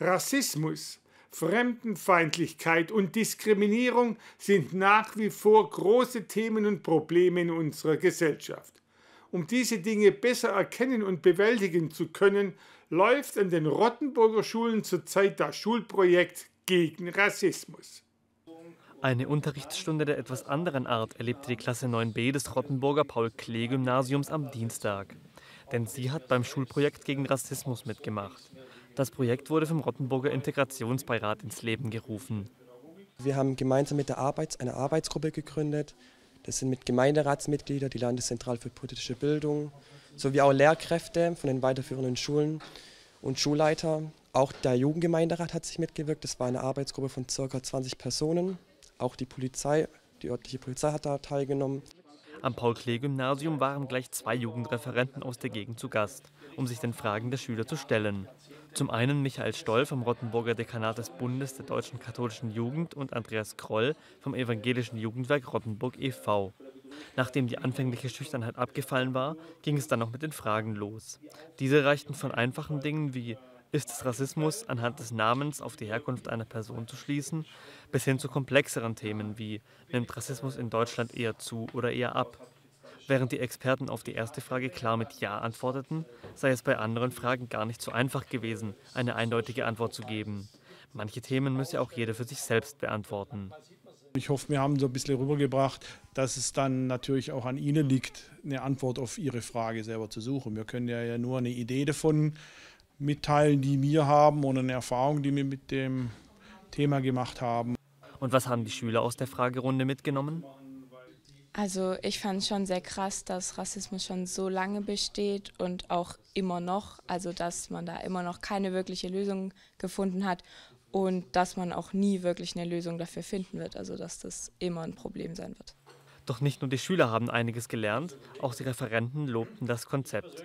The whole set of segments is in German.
Rassismus, Fremdenfeindlichkeit und Diskriminierung sind nach wie vor große Themen und Probleme in unserer Gesellschaft. Um diese Dinge besser erkennen und bewältigen zu können, läuft an den Rottenburger Schulen zurzeit das Schulprojekt gegen Rassismus. Eine Unterrichtsstunde der etwas anderen Art erlebte die Klasse 9b des Rottenburger Paul-Klee-Gymnasiums am Dienstag. Denn sie hat beim Schulprojekt gegen Rassismus mitgemacht. Das Projekt wurde vom Rottenburger Integrationsbeirat ins Leben gerufen. Wir haben gemeinsam mit der Arbeits eine Arbeitsgruppe gegründet. Das sind mit Gemeinderatsmitgliedern, die Landeszentrale für politische Bildung, sowie auch Lehrkräfte von den weiterführenden Schulen und Schulleiter. Auch der Jugendgemeinderat hat sich mitgewirkt. Das war eine Arbeitsgruppe von ca. 20 Personen. Auch die Polizei, die örtliche Polizei hat da teilgenommen. Am Paul-Klee-Gymnasium waren gleich zwei Jugendreferenten aus der Gegend zu Gast, um sich den Fragen der Schüler zu stellen. Zum einen Michael Stoll vom Rottenburger Dekanat des Bundes der deutschen katholischen Jugend und Andreas Kroll vom evangelischen Jugendwerk Rottenburg e.V. Nachdem die anfängliche Schüchternheit abgefallen war, ging es dann noch mit den Fragen los. Diese reichten von einfachen Dingen wie ist es Rassismus, anhand des Namens auf die Herkunft einer Person zu schließen, bis hin zu komplexeren Themen wie nimmt Rassismus in Deutschland eher zu oder eher ab? Während die Experten auf die erste Frage klar mit Ja antworteten, sei es bei anderen Fragen gar nicht so einfach gewesen, eine eindeutige Antwort zu geben. Manche Themen müsse auch jeder für sich selbst beantworten. Ich hoffe, wir haben so ein bisschen rübergebracht, dass es dann natürlich auch an Ihnen liegt, eine Antwort auf Ihre Frage selber zu suchen. Wir können ja nur eine Idee davon mitteilen, die wir haben und eine Erfahrung, die wir mit dem Thema gemacht haben. Und was haben die Schüler aus der Fragerunde mitgenommen? Also ich fand es schon sehr krass, dass Rassismus schon so lange besteht und auch immer noch, also dass man da immer noch keine wirkliche Lösung gefunden hat und dass man auch nie wirklich eine Lösung dafür finden wird, also dass das immer ein Problem sein wird. Doch nicht nur die Schüler haben einiges gelernt, auch die Referenten lobten das Konzept.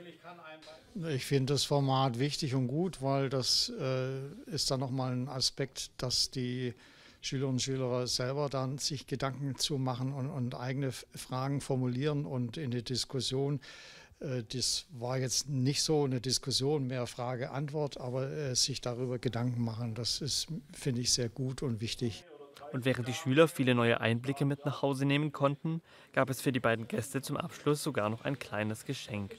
Ich finde das Format wichtig und gut, weil das äh, ist dann nochmal ein Aspekt, dass die Schülerinnen und Schüler selber dann sich Gedanken zu machen und, und eigene Fragen formulieren und in die Diskussion. Äh, das war jetzt nicht so eine Diskussion, mehr Frage-Antwort, aber äh, sich darüber Gedanken machen, das ist, finde ich, sehr gut und wichtig. Und während die Schüler viele neue Einblicke mit nach Hause nehmen konnten, gab es für die beiden Gäste zum Abschluss sogar noch ein kleines Geschenk.